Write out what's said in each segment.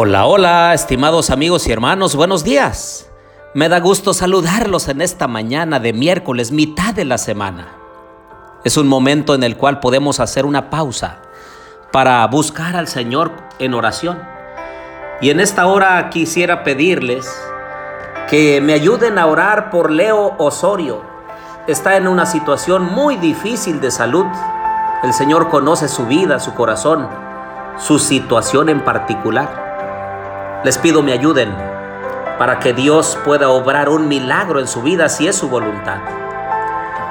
Hola, hola, estimados amigos y hermanos, buenos días. Me da gusto saludarlos en esta mañana de miércoles, mitad de la semana. Es un momento en el cual podemos hacer una pausa para buscar al Señor en oración. Y en esta hora quisiera pedirles que me ayuden a orar por Leo Osorio. Está en una situación muy difícil de salud. El Señor conoce su vida, su corazón, su situación en particular. Les pido me ayuden para que Dios pueda obrar un milagro en su vida si es su voluntad.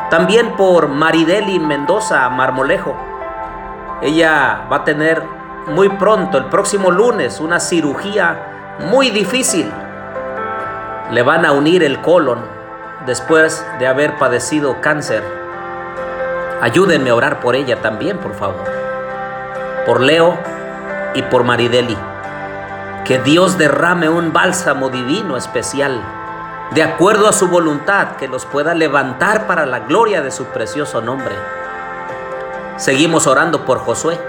También por Marideli Mendoza Marmolejo. Ella va a tener muy pronto, el próximo lunes, una cirugía muy difícil. Le van a unir el colon después de haber padecido cáncer. Ayúdenme a orar por ella también, por favor. Por Leo y por Marideli. Que Dios derrame un bálsamo divino especial, de acuerdo a su voluntad, que los pueda levantar para la gloria de su precioso nombre. Seguimos orando por Josué,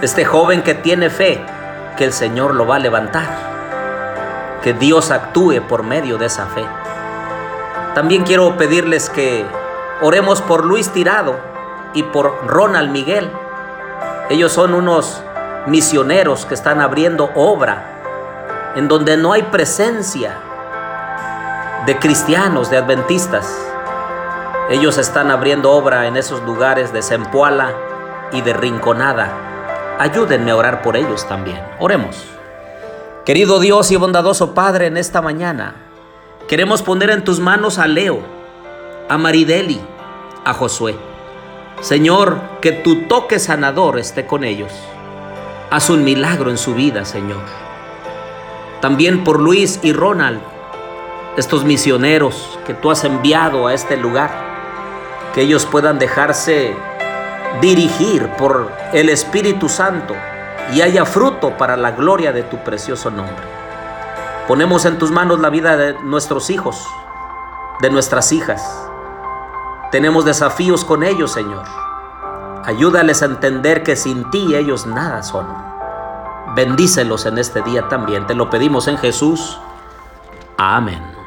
este joven que tiene fe, que el Señor lo va a levantar, que Dios actúe por medio de esa fe. También quiero pedirles que oremos por Luis Tirado y por Ronald Miguel. Ellos son unos misioneros que están abriendo obra en donde no hay presencia de cristianos, de adventistas. Ellos están abriendo obra en esos lugares de Zempoala y de Rinconada. Ayúdenme a orar por ellos también. Oremos. Querido Dios y bondadoso Padre, en esta mañana queremos poner en tus manos a Leo, a Marideli, a Josué. Señor, que tu toque sanador esté con ellos. Haz un milagro en su vida, Señor. También por Luis y Ronald, estos misioneros que tú has enviado a este lugar, que ellos puedan dejarse dirigir por el Espíritu Santo y haya fruto para la gloria de tu precioso nombre. Ponemos en tus manos la vida de nuestros hijos, de nuestras hijas. Tenemos desafíos con ellos, Señor. Ayúdales a entender que sin ti ellos nada son. Bendícelos en este día también. Te lo pedimos en Jesús. Amén.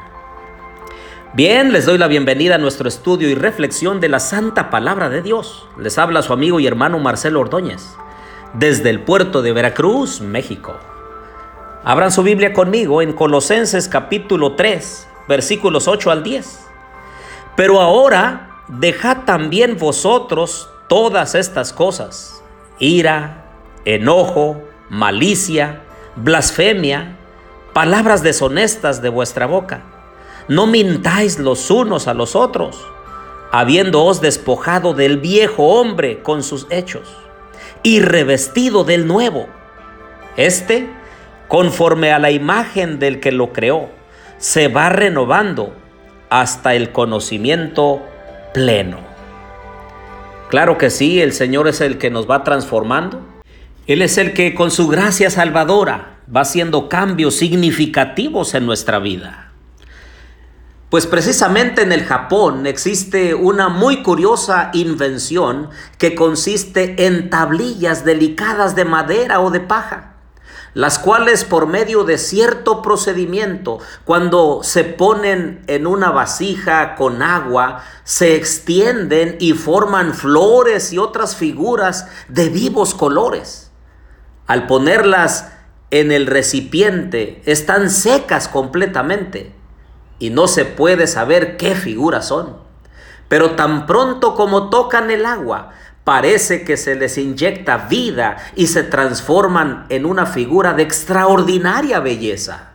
Bien, les doy la bienvenida a nuestro estudio y reflexión de la Santa Palabra de Dios. Les habla su amigo y hermano Marcelo Ordóñez, desde el puerto de Veracruz, México. Abran su Biblia conmigo en Colosenses capítulo 3, versículos 8 al 10. Pero ahora dejad también vosotros todas estas cosas, ira, enojo, malicia, blasfemia, palabras deshonestas de vuestra boca. No mintáis los unos a los otros, habiéndoos despojado del viejo hombre con sus hechos, y revestido del nuevo. Este, conforme a la imagen del que lo creó, se va renovando hasta el conocimiento pleno. Claro que sí, el Señor es el que nos va transformando. Él es el que con su gracia salvadora va haciendo cambios significativos en nuestra vida. Pues precisamente en el Japón existe una muy curiosa invención que consiste en tablillas delicadas de madera o de paja las cuales por medio de cierto procedimiento, cuando se ponen en una vasija con agua, se extienden y forman flores y otras figuras de vivos colores. Al ponerlas en el recipiente, están secas completamente y no se puede saber qué figuras son. Pero tan pronto como tocan el agua, parece que se les inyecta vida y se transforman en una figura de extraordinaria belleza.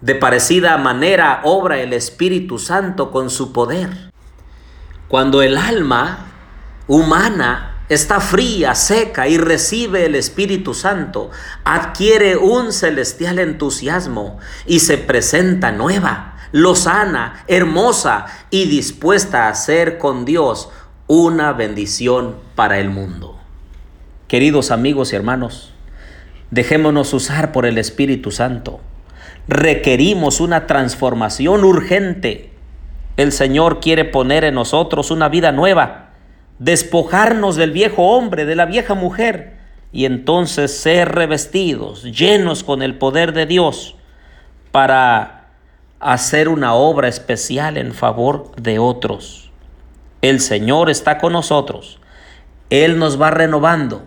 De parecida manera obra el Espíritu Santo con su poder. Cuando el alma humana está fría, seca y recibe el Espíritu Santo, adquiere un celestial entusiasmo y se presenta nueva, lozana, hermosa y dispuesta a ser con Dios una bendición para el mundo. Queridos amigos y hermanos, dejémonos usar por el Espíritu Santo. Requerimos una transformación urgente. El Señor quiere poner en nosotros una vida nueva, despojarnos del viejo hombre, de la vieja mujer y entonces ser revestidos, llenos con el poder de Dios para hacer una obra especial en favor de otros. El Señor está con nosotros. Él nos va renovando.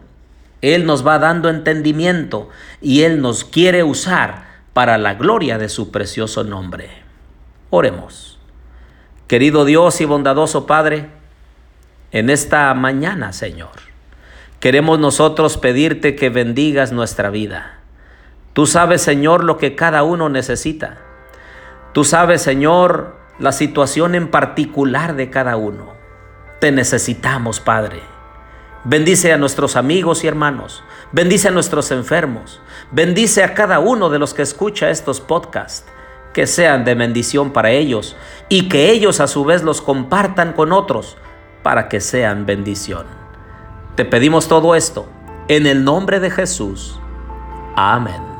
Él nos va dando entendimiento y Él nos quiere usar para la gloria de su precioso nombre. Oremos. Querido Dios y bondadoso Padre, en esta mañana, Señor, queremos nosotros pedirte que bendigas nuestra vida. Tú sabes, Señor, lo que cada uno necesita. Tú sabes, Señor, la situación en particular de cada uno. Te necesitamos, Padre. Bendice a nuestros amigos y hermanos. Bendice a nuestros enfermos. Bendice a cada uno de los que escucha estos podcasts. Que sean de bendición para ellos y que ellos a su vez los compartan con otros para que sean bendición. Te pedimos todo esto en el nombre de Jesús. Amén.